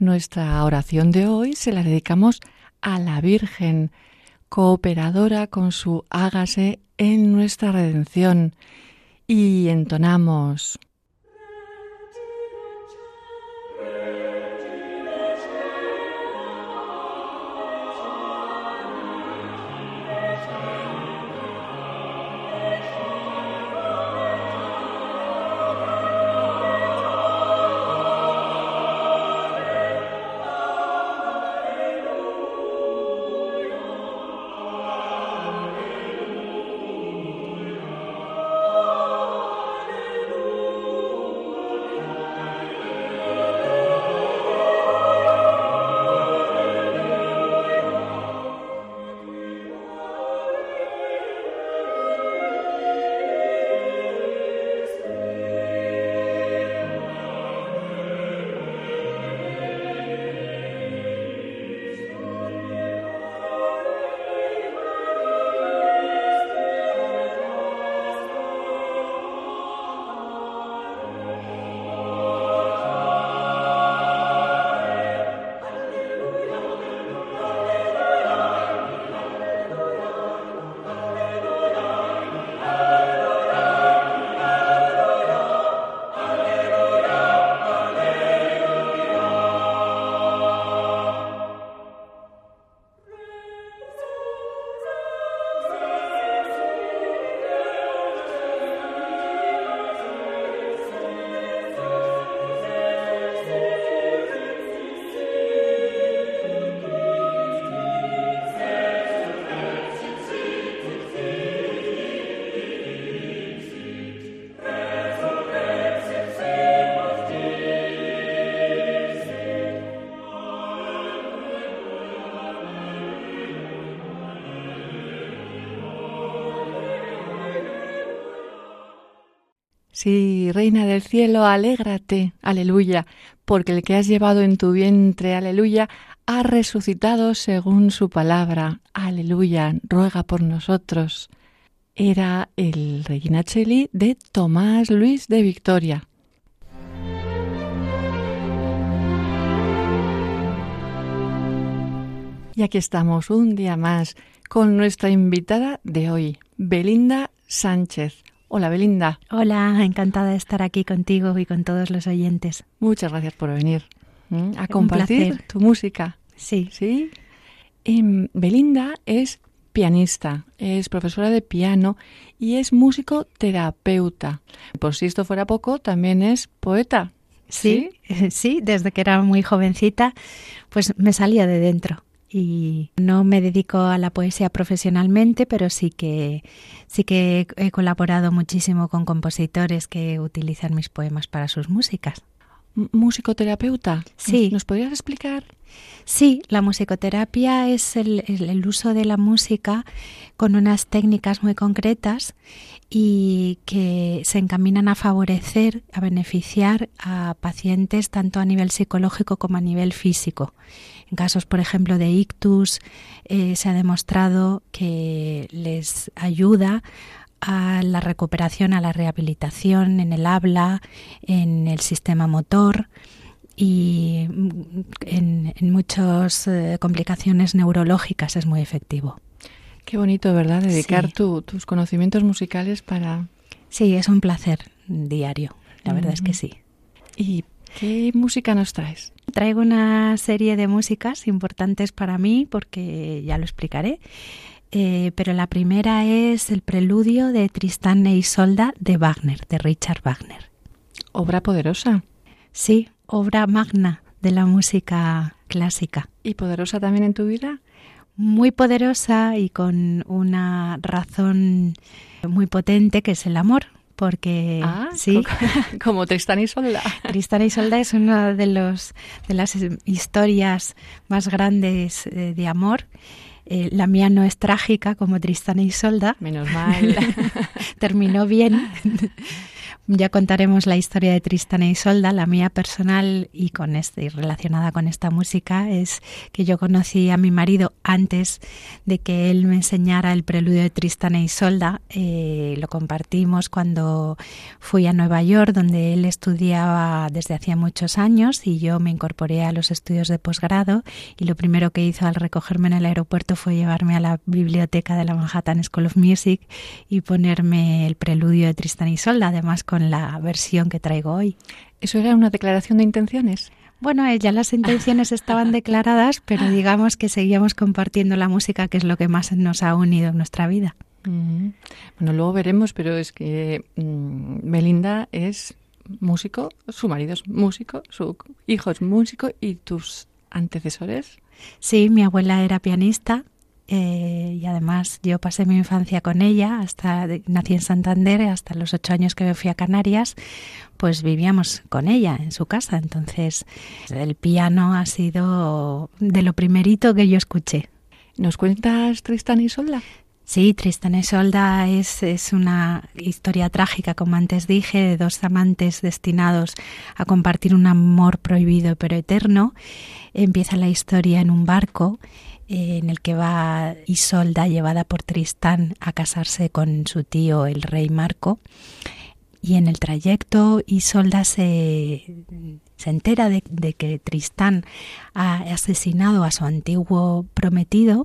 Nuestra oración de hoy se la dedicamos a la Virgen, cooperadora con su hágase en nuestra redención, y entonamos. Sí, Reina del Cielo, alégrate, aleluya, porque el que has llevado en tu vientre, aleluya, ha resucitado según su palabra, aleluya, ruega por nosotros. Era el Regina Cheli de Tomás Luis de Victoria. Y aquí estamos un día más con nuestra invitada de hoy, Belinda Sánchez. Hola Belinda. Hola, encantada de estar aquí contigo y con todos los oyentes. Muchas gracias por venir a compartir tu música. Sí. Sí. Em, Belinda es pianista, es profesora de piano y es músico terapeuta. Por si esto fuera poco, también es poeta. Sí, sí, desde que era muy jovencita, pues me salía de dentro y no me dedico a la poesía profesionalmente, pero sí que sí que he colaborado muchísimo con compositores que utilizan mis poemas para sus músicas. ¿Musicoterapeuta? Sí. ¿Nos podrías explicar? Sí, la musicoterapia es el, el, uso de la música con unas técnicas muy concretas y que se encaminan a favorecer, a beneficiar a pacientes tanto a nivel psicológico como a nivel físico. En casos, por ejemplo, de ictus, eh, se ha demostrado que les ayuda a la recuperación, a la rehabilitación en el habla, en el sistema motor y en, muchas eh, complicaciones neurológicas es muy efectivo. Qué bonito, ¿verdad? Dedicar tus conocimientos musicales para... Sí, es un placer diario, la verdad es que sí. ¿Y qué música nos traes? Traigo una serie de músicas importantes para mí porque ya lo explicaré. Eh, pero la primera es el preludio de Tristán e Isolda de Wagner, de Richard Wagner. Obra poderosa. Sí, obra magna de la música clásica. ¿Y poderosa también en tu vida? Muy poderosa y con una razón muy potente que es el amor, porque ah, sí, como Tristán y Solda. Tristán y Solda es una de los de las historias más grandes eh, de amor. Eh, la mía no es trágica como Tristán y Solda. Menos mal. Terminó bien. Ya contaremos la historia de Tristana y Solda. La mía personal y con este relacionada con esta música es que yo conocí a mi marido antes de que él me enseñara el preludio de Tristana y Solda. Eh, lo compartimos cuando fui a Nueva York, donde él estudiaba desde hacía muchos años y yo me incorporé a los estudios de posgrado. Y lo primero que hizo al recogerme en el aeropuerto fue llevarme a la biblioteca de la Manhattan School of Music y ponerme el preludio de Tristana y Solda, además con la versión que traigo hoy. ¿Eso era una declaración de intenciones? Bueno, eh, ya las intenciones estaban declaradas, pero digamos que seguíamos compartiendo la música, que es lo que más nos ha unido en nuestra vida. Bueno, luego veremos, pero es que mm, Melinda es músico, su marido es músico, su hijo es músico y tus antecesores. Sí, mi abuela era pianista, eh, y además yo pasé mi infancia con ella, hasta nací en Santander, hasta los ocho años que me fui a Canarias, pues vivíamos con ella en su casa. Entonces el piano ha sido de lo primerito que yo escuché. ¿Nos cuentas Tristan y Solda? Sí, Tristan y Solda es, es, una historia trágica, como antes dije, de dos amantes destinados a compartir un amor prohibido pero eterno. Empieza la historia en un barco en el que va Isolda llevada por Tristán a casarse con su tío el rey Marco. Y en el trayecto Isolda se, se entera de, que Tristán ha asesinado a su antiguo prometido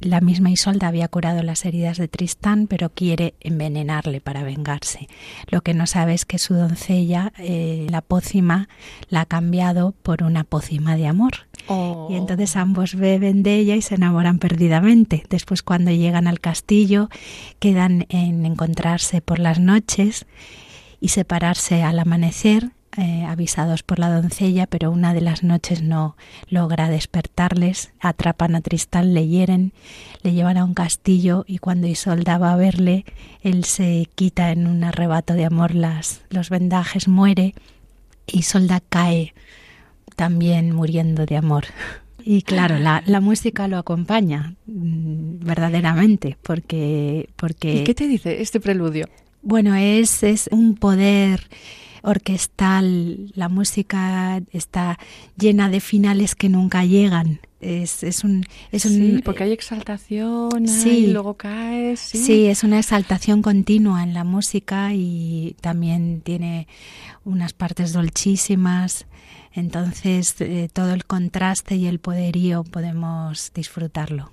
la misma Isolda había curado las heridas de Tristán, pero quiere envenenarle para vengarse. Lo que no sabe es que su doncella, eh, la pócima, la ha cambiado por una pócima de amor. Oh. Y entonces ambos beben de ella y se enamoran perdidamente. Después, cuando llegan al castillo, quedan en encontrarse por las noches y separarse al amanecer eh, avisados por la doncella, pero una de las noches no logra despertarles, atrapan a Tristán, le hieren, le llevan a un castillo y cuando Isolda va a verle, él se quita en un arrebato de amor las, los vendajes, muere, y Isolda cae también muriendo de amor. Y claro, la, la, música lo acompaña mm, verdaderamente, porque, porque... ¿Y qué te dice este preludio? Bueno, es, es un poder orquestal, la música está llena de finales que nunca llegan. Es, es un, es un, sí, porque hay exaltación sí, y luego caes. Sí. sí, es una exaltación continua en la música y también tiene unas partes dolchísimas. Entonces, eh, todo el contraste y el poderío podemos disfrutarlo.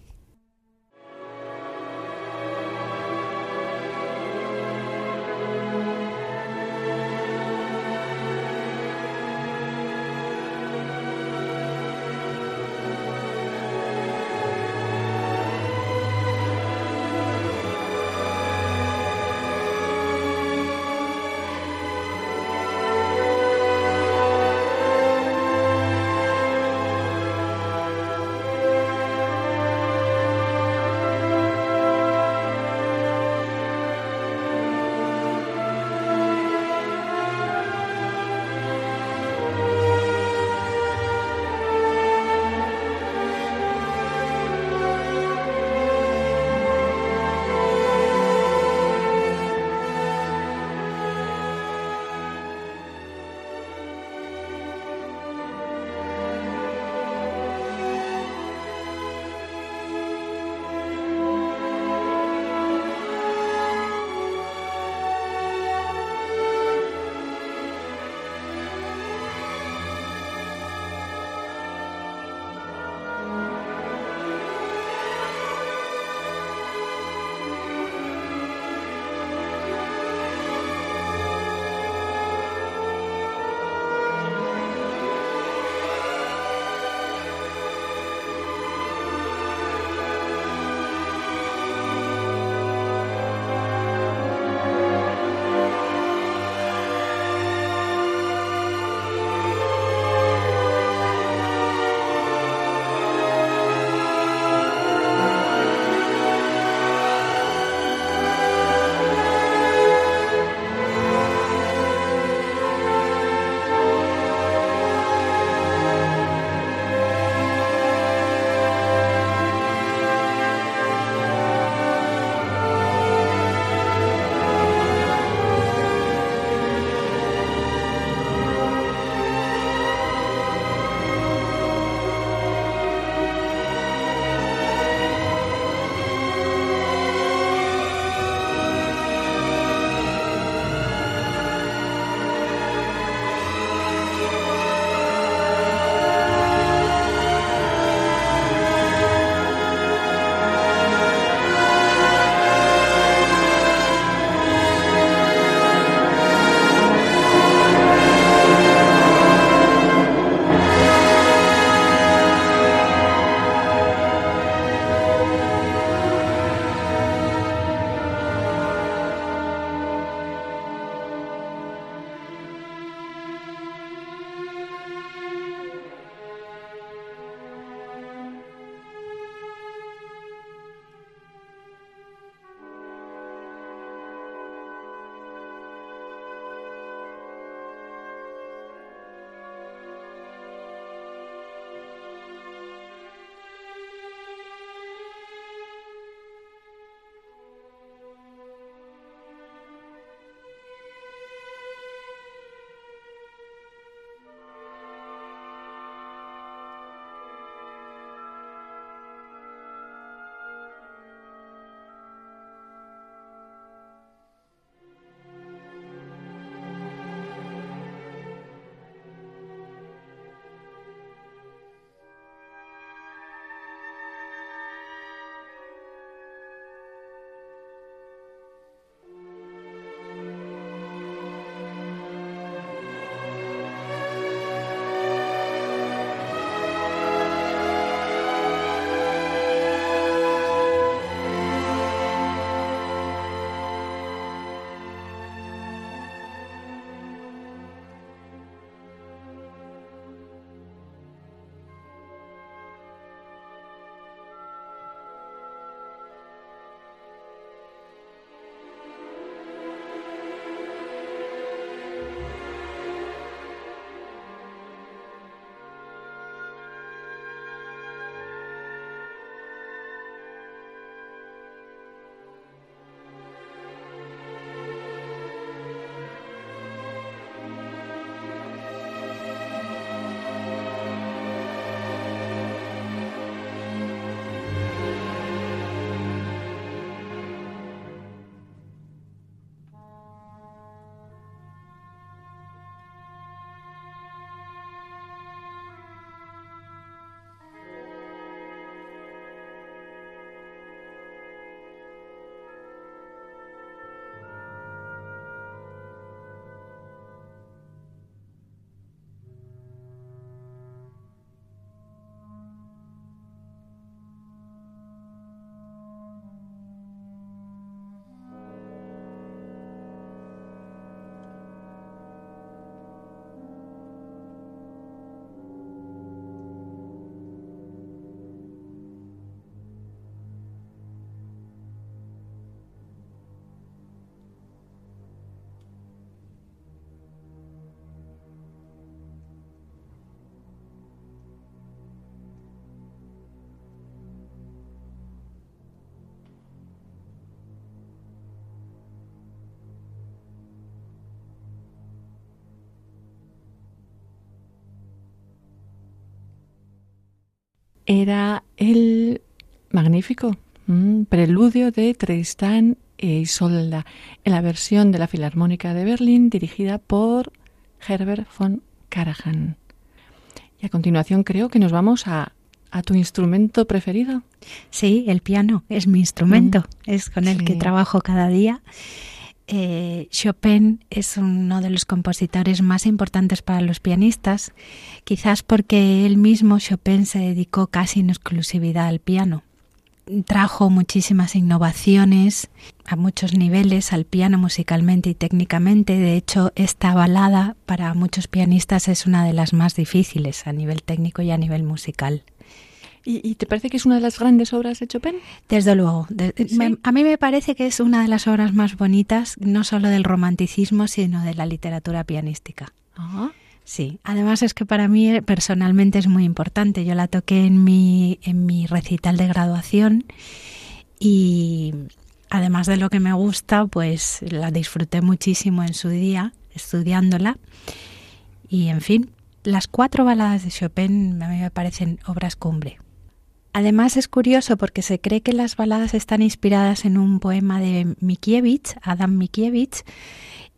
Era el magnífico mm, preludio de Tristán e Isolda, en la versión de la Filarmónica de Berlín dirigida por Herbert von Karajan. Y a continuación creo que nos vamos a, a tu instrumento preferido. Sí, el piano es mi instrumento, mm, es con el que trabajo cada día. Eh, Chopin es uno de los compositores más importantes para los pianistas, quizás porque él mismo, Chopin, se dedicó casi en exclusividad al piano. Trajo muchísimas innovaciones a muchos niveles al piano musicalmente y técnicamente. De hecho, esta balada para muchos pianistas es una de las más difíciles a nivel técnico y a nivel musical. ¿Y, te parece que es una de las grandes obras de Chopin? Desde luego. a mí me parece que es una de las obras más bonitas, no solo del romanticismo, sino de la literatura pianística. Sí, además es que para mí eh, personalmente es muy importante. Yo la toqué en mi, en mi recital de graduación y además de lo que me gusta, pues la disfruté muchísimo en su día estudiándola. Y en fin, las cuatro baladas de Chopin a mí me parecen obras cumbre. Además es curioso porque se cree que las baladas están inspiradas en un poema de Mickiewicz, Adam Mickiewicz,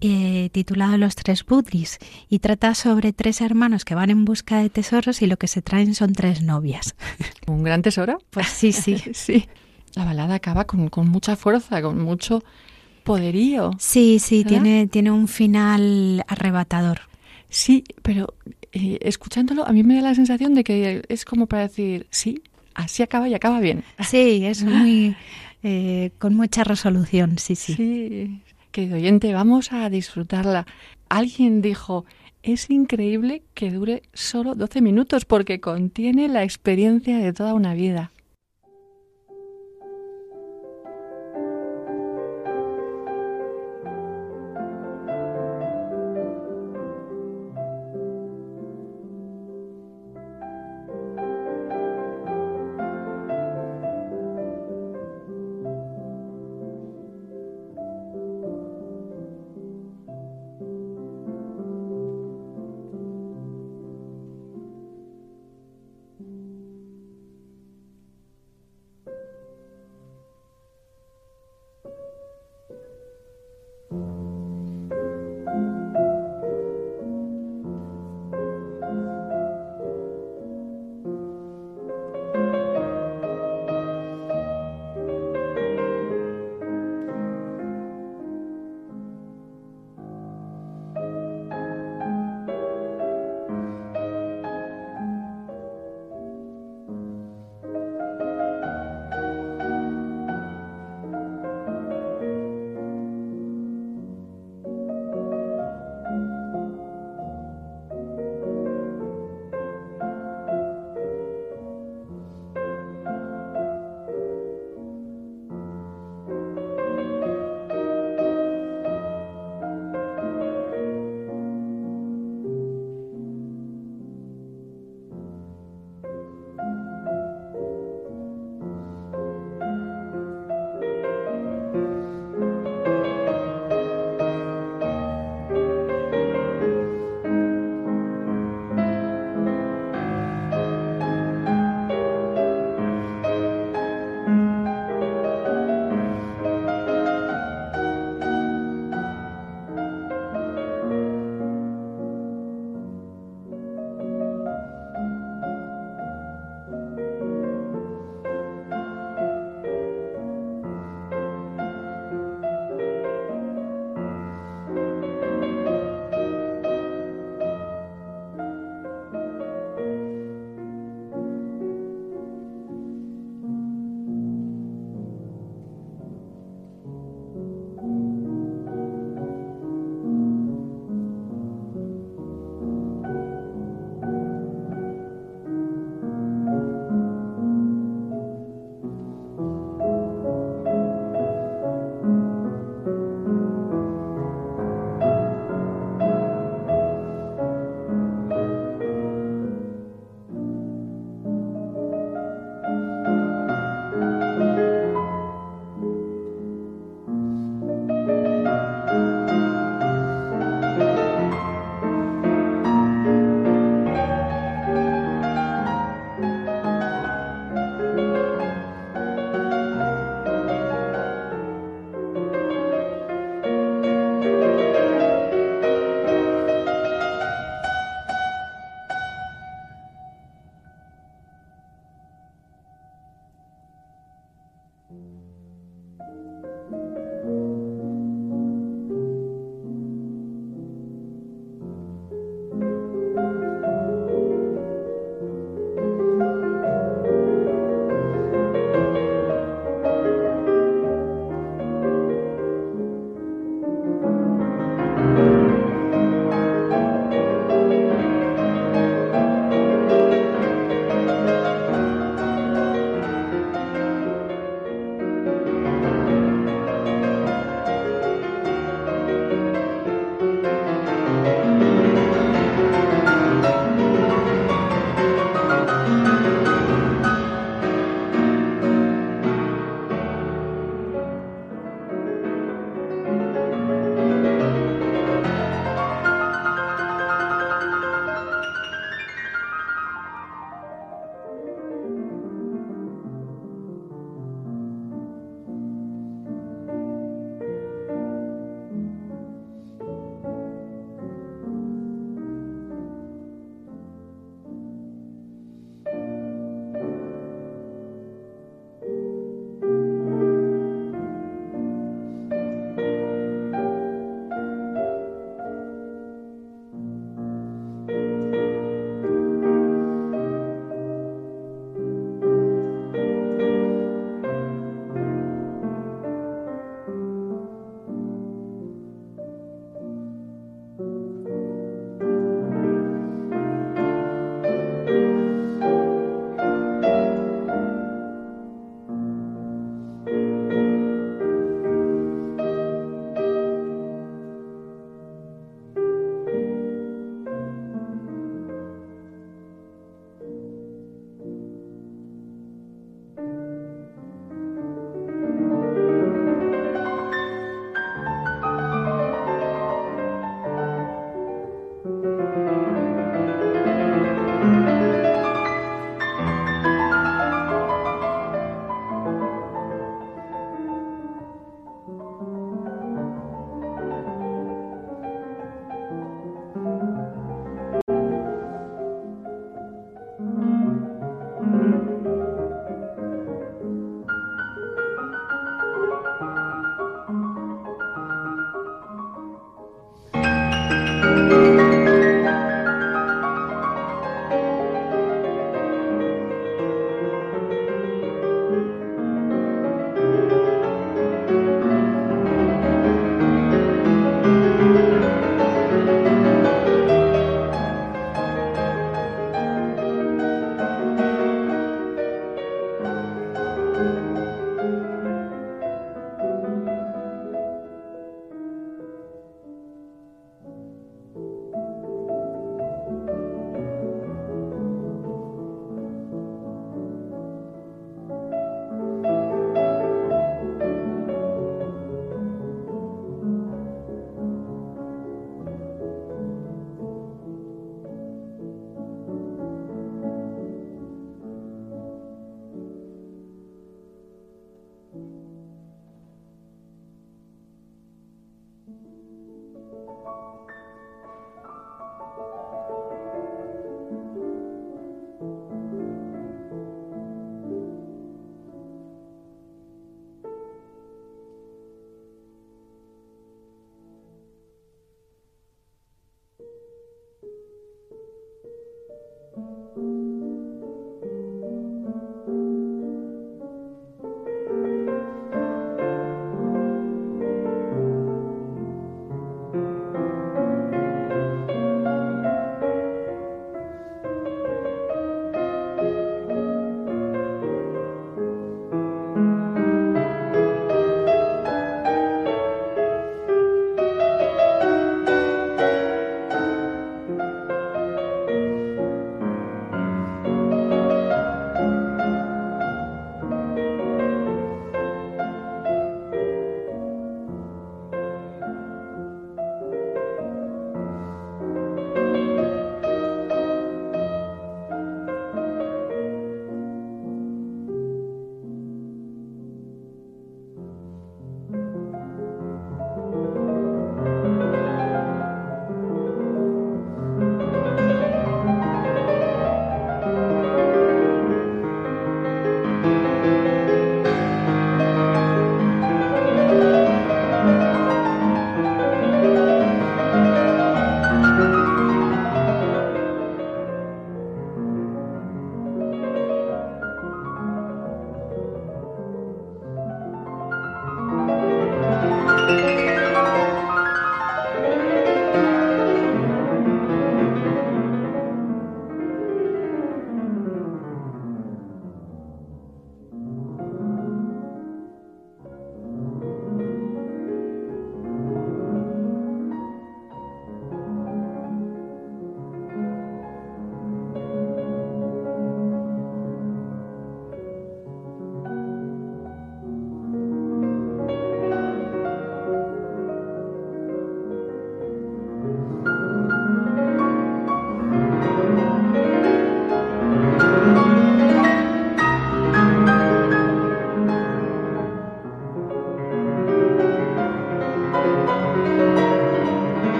eh, titulado Los tres Budris, y trata sobre tres hermanos que van en busca de tesoros y lo que se traen son tres novias. ¿Un gran tesoro? Pues sí, sí. sí. La balada acaba con, mucha fuerza, con mucho poderío. Sí, sí, tiene, tiene un final arrebatador. Sí, pero eh, escuchándolo a mí me da la sensación de que es como para decir, sí, así acaba y acaba bien. Sí, es muy eh, con mucha resolución, sí, sí. Sí, querido oyente, vamos a disfrutarla. Alguien dijo, es increíble que dure solo 12 minutos porque contiene la experiencia de toda una vida.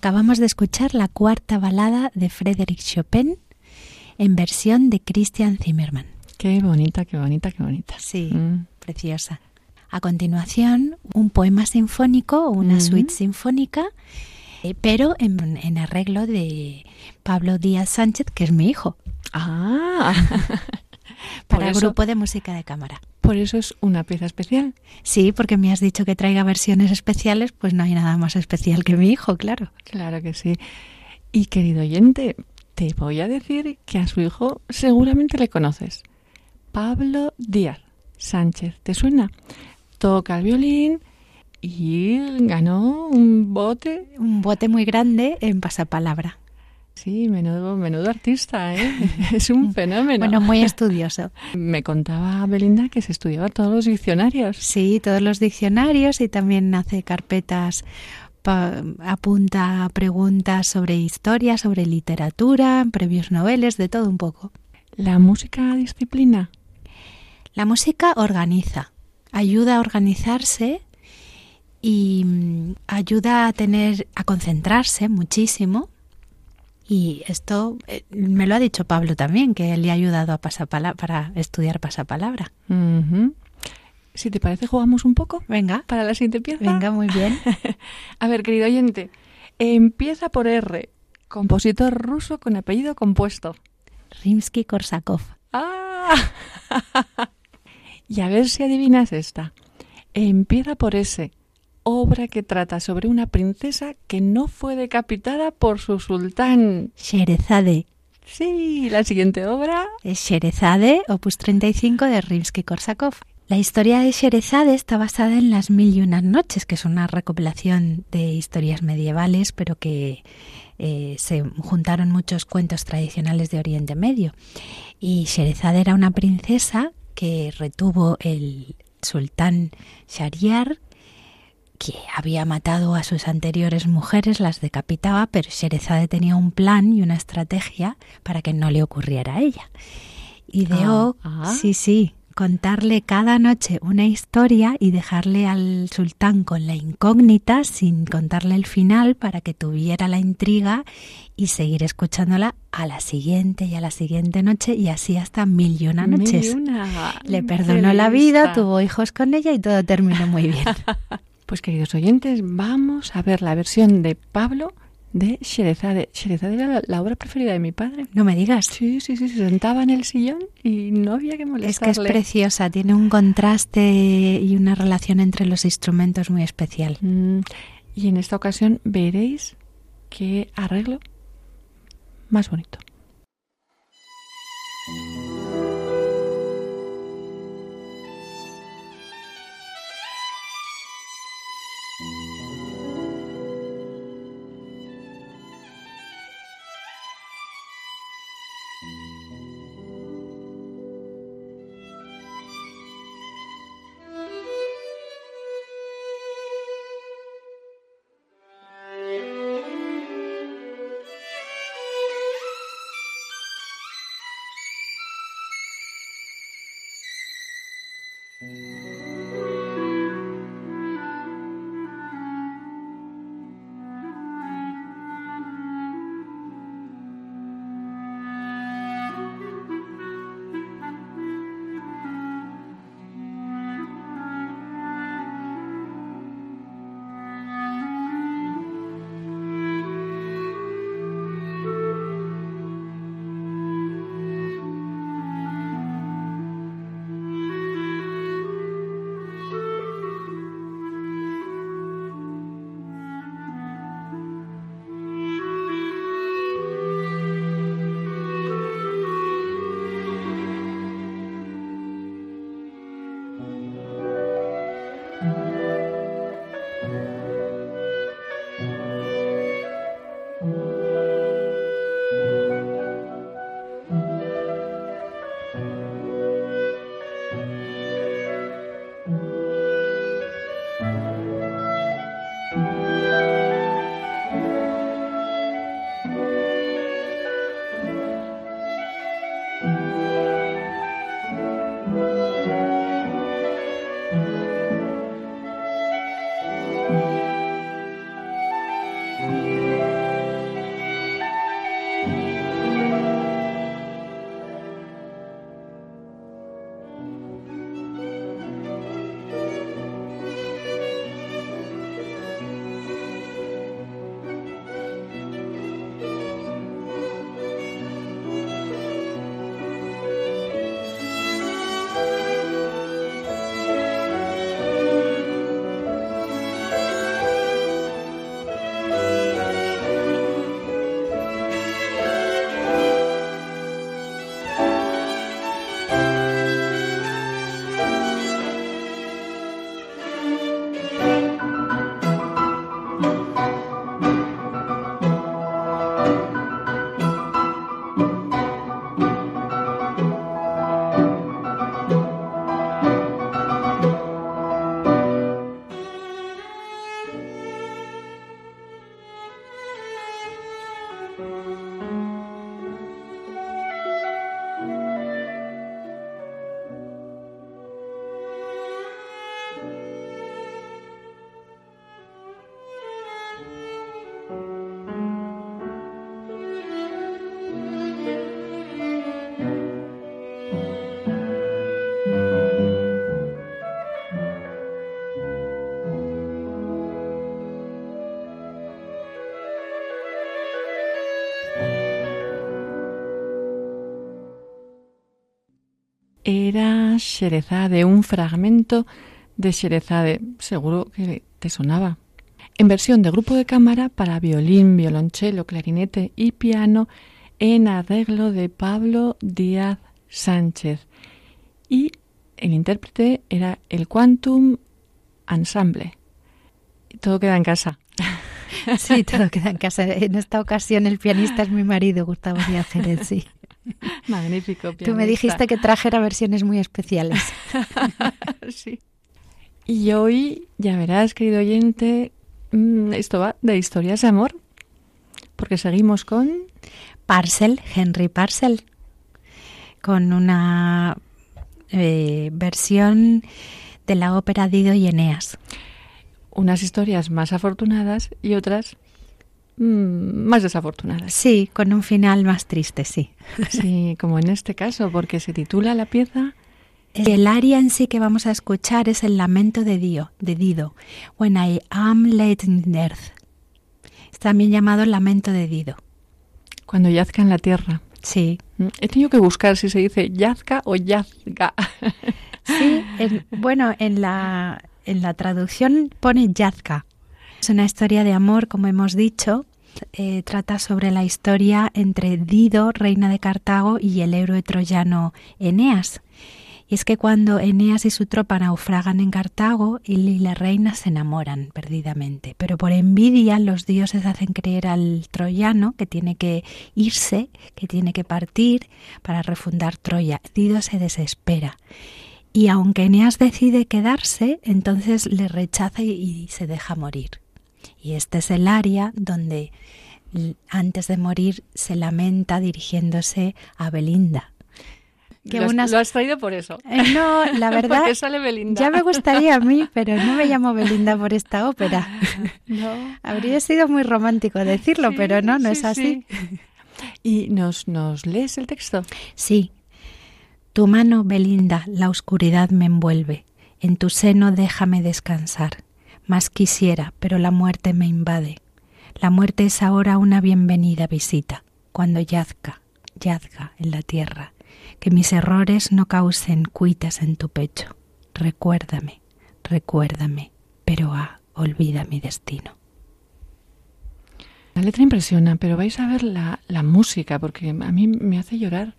Acabamos de escuchar la cuarta balada de Frédéric Chopin en versión de Christian Zimmermann. Qué bonita, qué bonita, qué bonita. Sí, mm. preciosa. A continuación, un poema sinfónico una suite sinfónica, eh, pero en, arreglo de Pablo Díaz Sánchez, que es mi hijo. Ah, para el grupo de música de cámara. Por eso es una pieza especial. Sí, porque me has dicho que traiga versiones especiales, pues no hay nada más especial que mi hijo, claro. Claro que sí. Y querido oyente, te voy a decir que a su hijo seguramente le conoces. Pablo Díaz Sánchez, ¿te suena? Toca el violín y ganó un bote. Un bote muy grande en pasapalabra. Sí, menudo, menudo artista, ¿eh? es un fenómeno. Bueno, muy estudioso. Me contaba Belinda que se estudiaba todos los diccionarios. Sí, todos los diccionarios y también hace carpetas, apunta preguntas sobre historia, sobre literatura, previos noveles, de todo un poco. ¿La música disciplina? La música organiza, ayuda a organizarse y mm, ayuda a tener, a concentrarse muchísimo y esto eh, me lo ha dicho Pablo también, que él le ha ayudado a pasapalabra, para estudiar pasapalabra. Si te parece, jugamos un poco. Venga. Para la siguiente pieza. Venga, muy bien. a ver, querido oyente, empieza por R. Compositor ruso con apellido compuesto. Rimsky-Korsakov. ¡Ah! y a ver si adivinas esta. Empieza por S obra que trata sobre una princesa que no fue decapitada por su sultán. Sherezade. Sí, la siguiente obra es Sherezade, opus 35 de Rimsky-Korsakov. La historia de Sherezade está basada en Las Mil y Unas Noches, que es una recopilación de historias medievales, pero que eh, se juntaron muchos cuentos tradicionales de Oriente Medio. Y Sherezade era una princesa que retuvo el sultán Shariar que había matado a sus anteriores mujeres, las decapitaba, pero Sherezade tenía un plan y una estrategia para que no le ocurriera a ella. Ideó, ah, ah. sí, sí, contarle cada noche una historia y dejarle al sultán con la incógnita sin contarle el final para que tuviera la intriga y seguir escuchándola a la siguiente y a la siguiente noche y así hasta mil y una noches. Le perdonó la vida, tuvo hijos con ella y todo terminó muy bien. Pues queridos oyentes, vamos a ver la versión de Pablo de Sherezade. Sherezade era la, obra preferida de mi padre. No me digas. Sí, sí, sí, se sentaba en el sillón y no había que molestarle. Es que es preciosa, tiene un contraste y una relación entre los instrumentos muy especial. Mm, y en esta ocasión veréis qué arreglo más bonito. Mm. Era Sherezade, un fragmento de Sherezade. Seguro que te sonaba. En versión de grupo de cámara para violín, violonchelo, clarinete y piano en arreglo de Pablo Díaz Sánchez. Y el intérprete era el Quantum Ensemble. Todo queda en casa. Sí, todo queda en casa. En esta ocasión el pianista es mi marido, Gustavo Díaz Jerez, sí. Magnífico. Tú me dijiste que trajera versiones muy especiales. sí. Y hoy, ya verás, querido oyente, mm, esto va de historias de amor, porque seguimos con... Parcel, Henry Parcel, con una eh, versión de la ópera Dido y Eneas. Unas historias más afortunadas y otras más desafortunadas. Sí, con un final más triste, sí. Sí, como en este caso, porque se titula la pieza el aria en sí que vamos a escuchar es el lamento de, Dio, de Dido, When I Am Late in Earth. Es también llamado el lamento de Dido. Cuando yazca en la tierra. Sí. Mm, he tenido que buscar si se dice yazca o yazga. Sí, bueno, en la, en la traducción pone yazca. Es una historia de amor, como hemos dicho, eh, trata sobre la historia entre Dido, reina de Cartago, y el héroe troyano Eneas. Y es que cuando Eneas y su tropa naufragan en Cartago, él y la reina se enamoran perdidamente. Pero por envidia los dioses hacen creer al troyano que tiene que irse, que tiene que partir para refundar Troya. Dido se desespera. Y aunque Eneas decide quedarse, entonces le rechaza y se deja morir. Y este es el área donde antes de morir se lamenta dirigiéndose a Belinda. Que lo, has, traído por eso. Eh, no, la verdad. sale Belinda. Ya me gustaría a mí, pero no me llamo Belinda por esta ópera. No. Habría sido muy romántico decirlo, pero no, no es así. ¿Y nos, nos lees el texto? Sí. Tu mano, Belinda, la oscuridad me envuelve. En tu seno déjame descansar. Más quisiera, pero la muerte me invade. La muerte es ahora una bienvenida visita, cuando yazca, yazga en la tierra, que mis errores no causen cuitas en tu pecho. Recuérdame, recuérdame, pero ah, olvida mi destino. La letra impresiona, pero vais a ver la, la música, porque a mí me hace llorar.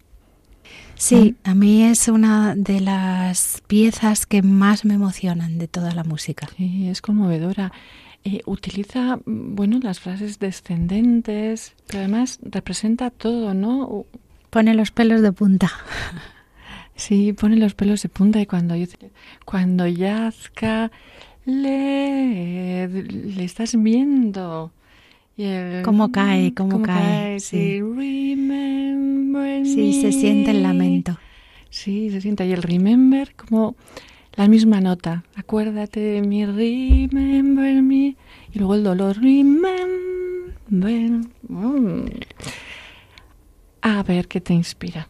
Sí, a mí es una de las piezas que más me emocionan de toda la música. Sí, es conmovedora. Eh, utiliza, bueno, las frases descendentes, pero además representa todo, ¿no? Pone los pelos de punta. Sí, pone los pelos de punta y cuando, cuando yazca le, le estás viendo cómo cae, cómo, cae. sí. se siente el lamento. Sí, se siente. Y el remember como la misma nota. Acuérdate de mi remember me. Y luego el dolor. Remember. Mm. A ver qué te inspira.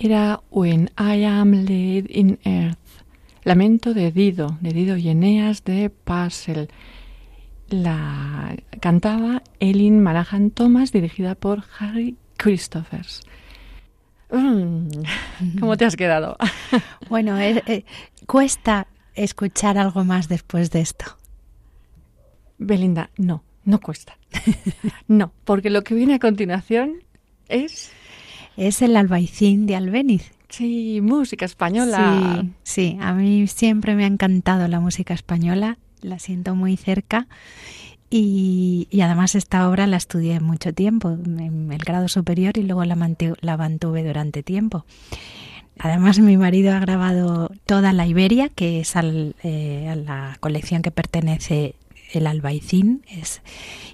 Era When I Am Laid in Earth, lamento de Dido, de Dido y Eneas de Puzzle. La cantaba Elin Marahan Thomas, dirigida por Harry Christophers. Mm, ¿Cómo te has quedado? bueno, eh, eh, cuesta escuchar algo más después de esto. Belinda, no, no cuesta. no, porque lo que viene a continuación es... Es el albaicín de Albéniz. Sí, música española. Sí, sí, a mí siempre me ha encantado la música española, la siento muy cerca y, además esta obra la estudié mucho tiempo, en el grado superior y luego la, la mantuve durante tiempo. Además, mi marido ha grabado toda la Iberia, que es eh, a la colección que pertenece el Albaicín. Es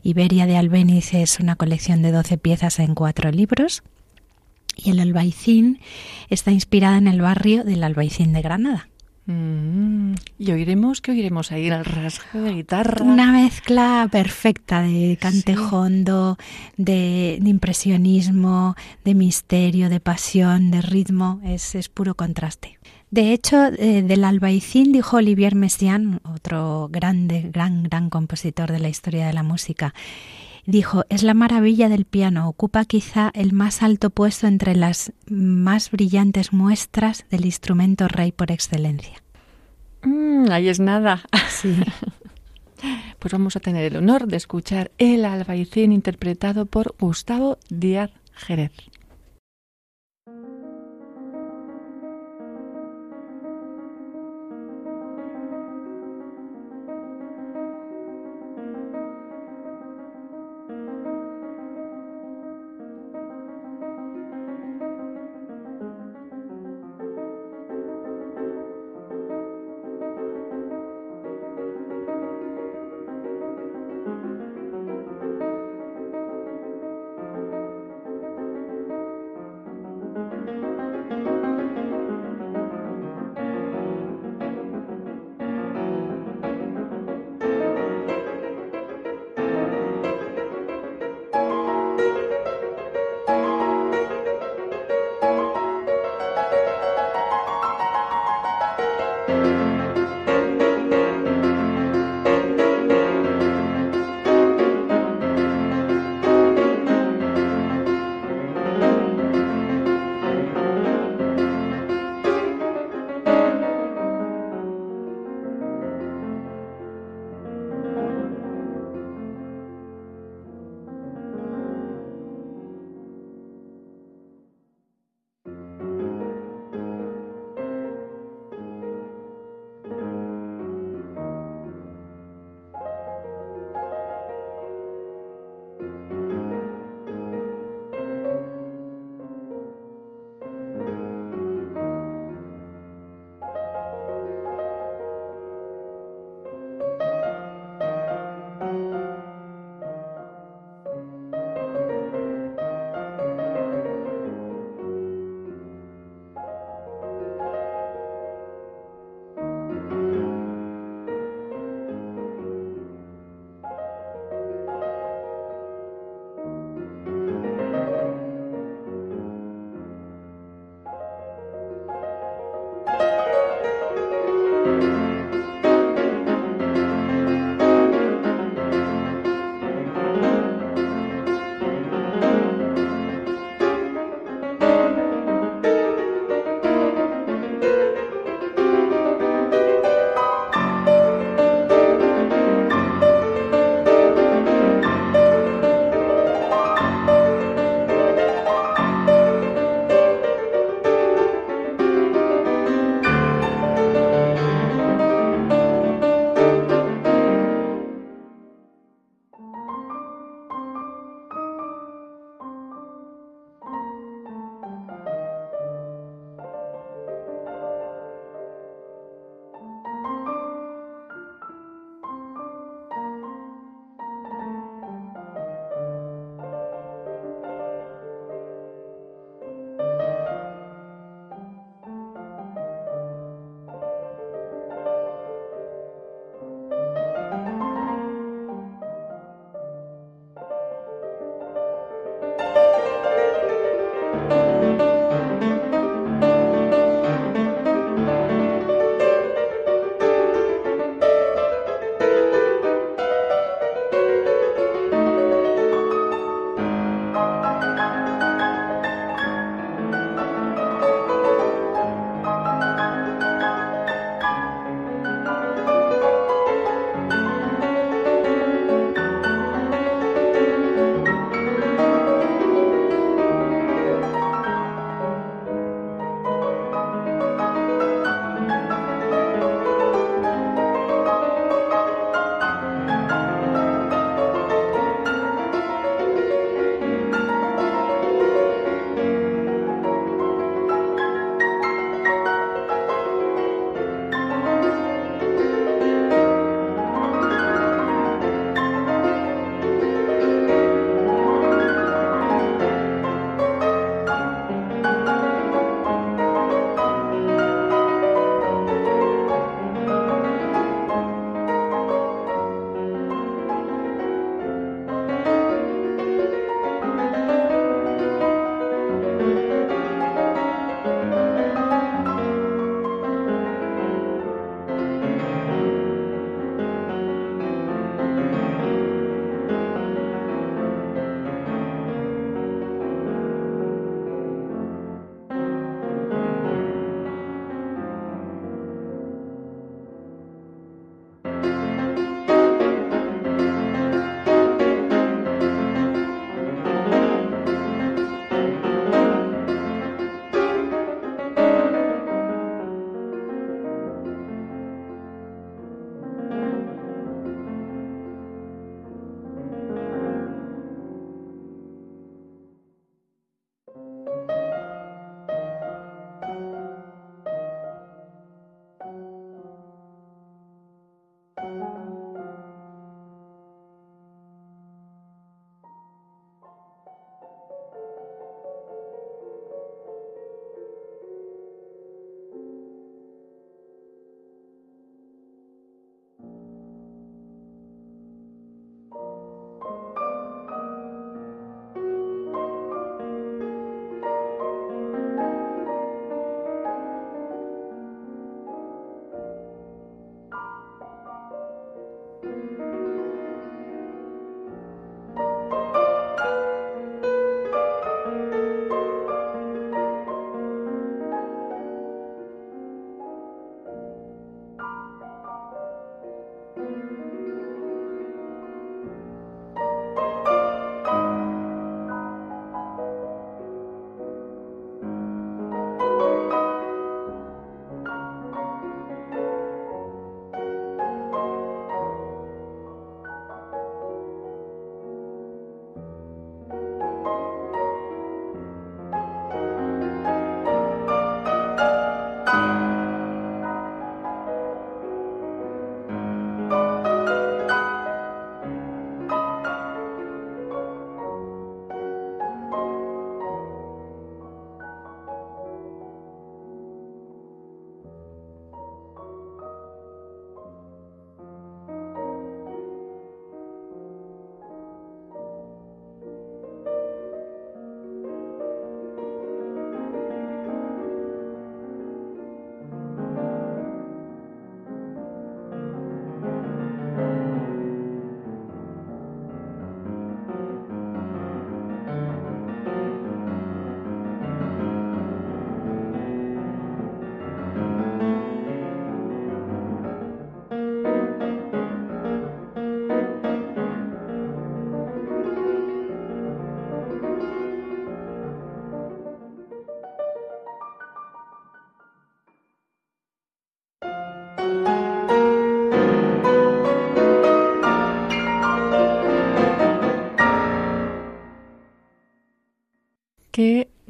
Iberia de Albéniz es una colección de 12 piezas en cuatro libros. Y el Albaicín está inspirada en el barrio del Albaicín de Granada. Mm, y oiremos, ¿qué oiremos ahí? El rasgo de guitarra. Una mezcla perfecta de cantejondo, de, impresionismo, de misterio, de pasión, de ritmo. Es, es puro contraste. De hecho, eh, del albaicín dijo Olivier Messiaen, otro grande, gran, gran compositor de la historia de la música, dijo, es la maravilla del piano, ocupa quizá el más alto puesto entre las más brillantes muestras del instrumento rey por excelencia. Mm, ahí es nada. Sí. pues vamos a tener el honor de escuchar El albaicín interpretado por Gustavo Díaz Jerez.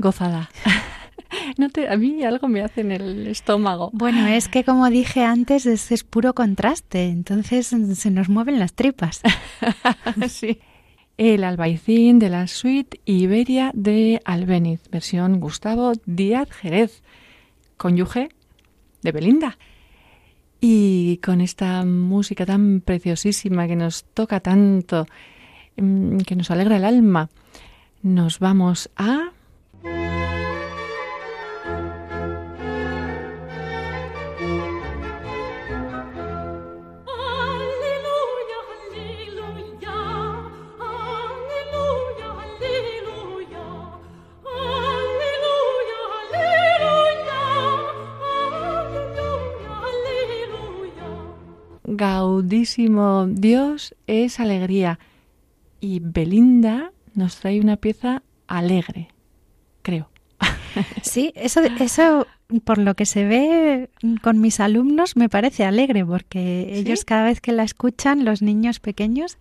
Gozada. No te, a mí algo me hace en el estómago. Bueno, es que como dije antes, es, es puro contraste, entonces se nos mueven las tripas. sí. El albaicín de la suite Iberia de Albeniz, versión Gustavo Díaz Jerez, cónyuge de Belinda. Y con esta música tan preciosísima que nos toca tanto, mm, que nos alegra el alma, nos vamos a... gaudísimo Dios es alegría. Y Belinda nos trae una pieza alegre, creo. Sí, eso, eso por lo que se ve con mis alumnos me parece alegre porque ellos cada vez que la escuchan, los niños pequeños,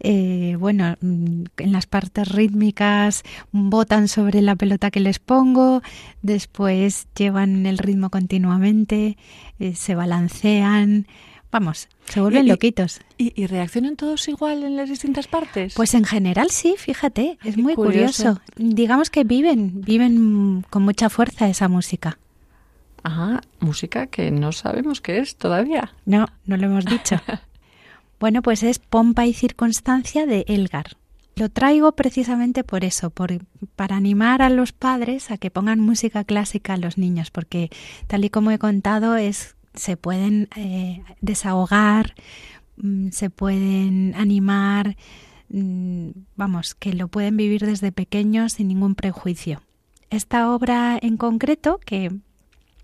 eh, bueno, mm, en las partes rítmicas botan sobre la pelota que les pongo, después llevan el ritmo continuamente, eh, se balancean, Vamos, se vuelven loquitos. Y, reaccionan todos igual en las distintas partes? Pues en general sí, fíjate, es muy curioso. Digamos que viven, viven con mucha fuerza esa música. Ajá, música que no sabemos qué es todavía. No, no lo hemos dicho. bueno, pues es Pompa y Circunstancia de Elgar. Lo traigo precisamente por eso, por, para animar a los padres a que pongan música clásica a los niños, porque tal y como he contado es se pueden eh, desahogar, mm, se pueden animar, mm, vamos, que lo pueden vivir desde pequeños sin ningún prejuicio. Esta obra en concreto, que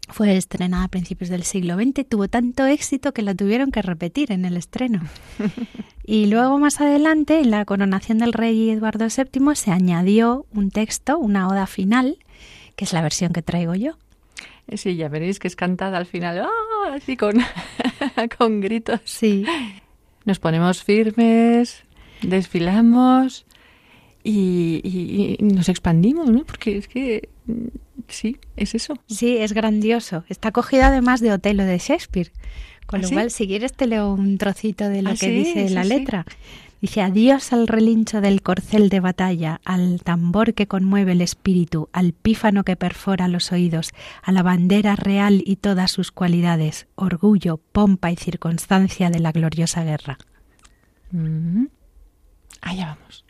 fue estrenada a principios del siglo XX, tuvo tanto éxito que la tuvieron que repetir en el estreno. Y luego más adelante, en la coronación del rey Eduardo VII, se añadió un texto, una oda final, que es la versión que traigo yo. Sí, ya veréis que es cantada al final, ¡ah! así con, con gritos. Sí. Nos ponemos firmes, desfilamos y, nos expandimos, ¿no? Porque es que mm, sí, es eso. Sí, es grandioso. Está cogido además de Otelo de Shakespeare. Con ¿Ah, lo cual, si quieres, te leo un trocito de lo ¿Ah, que dice la letra. Dice adiós al relincho del corcel de batalla, al tambor que conmueve el espíritu, al pífano que perfora los oídos, a la bandera real y todas sus cualidades, orgullo, pompa y circunstancia de la gloriosa guerra. Mm-hmm. Allá vamos.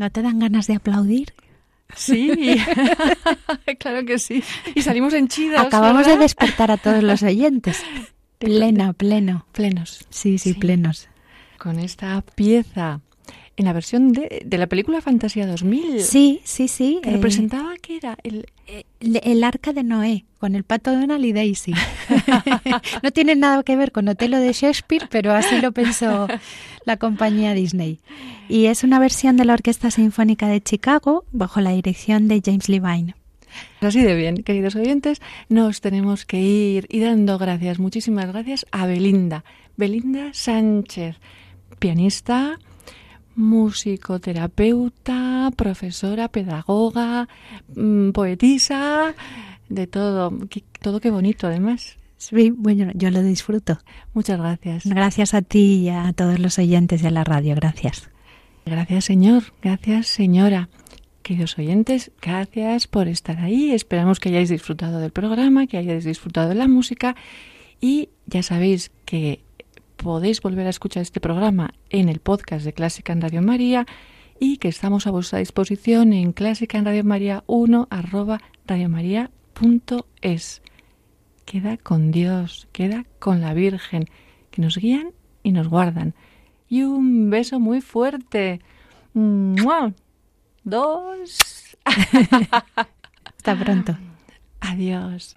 ¿No te dan ganas de aplaudir? Sí, claro que sí. Y salimos henchidos. Acabamos de despertar a todos los oyentes. Plena, pleno. Plenos. Sí, sí, plenos. Con esta pieza en la versión de, de la película Fantasía 2000. Sí, sí, sí. Que representaba que era el... el... arca de Noé, con el pato Donald y Daisy. no tiene nada que ver con Otelo de Shakespeare, pero así lo pensó la compañía Disney. Y es una versión de la Orquesta Sinfónica de Chicago bajo la dirección de James Levine. Así de bien, queridos oyentes, nos tenemos que ir y dando gracias, muchísimas gracias a Belinda, Belinda Sánchez, pianista, musicoterapeuta, profesora, pedagoga, mm, poetisa, de todo, todo qué bonito además. Sí, bueno, yo lo disfruto. Muchas gracias. Gracias a ti y a todos los oyentes de la radio, gracias. Gracias, señor. Gracias, señora. Queridos oyentes, gracias por estar ahí. Esperamos que hayáis disfrutado del programa, que hayáis disfrutado de la música y ya sabéis que podéis volver a escuchar este programa en el podcast de Clásica en Radio María y que estamos a vuestra disposición en clásica en Radio María 1 arroba radiomaria.es. Queda con Dios, queda con la Virgen, que nos guían y nos guardan. Y un beso muy fuerte. Dos. Hasta pronto. Adiós.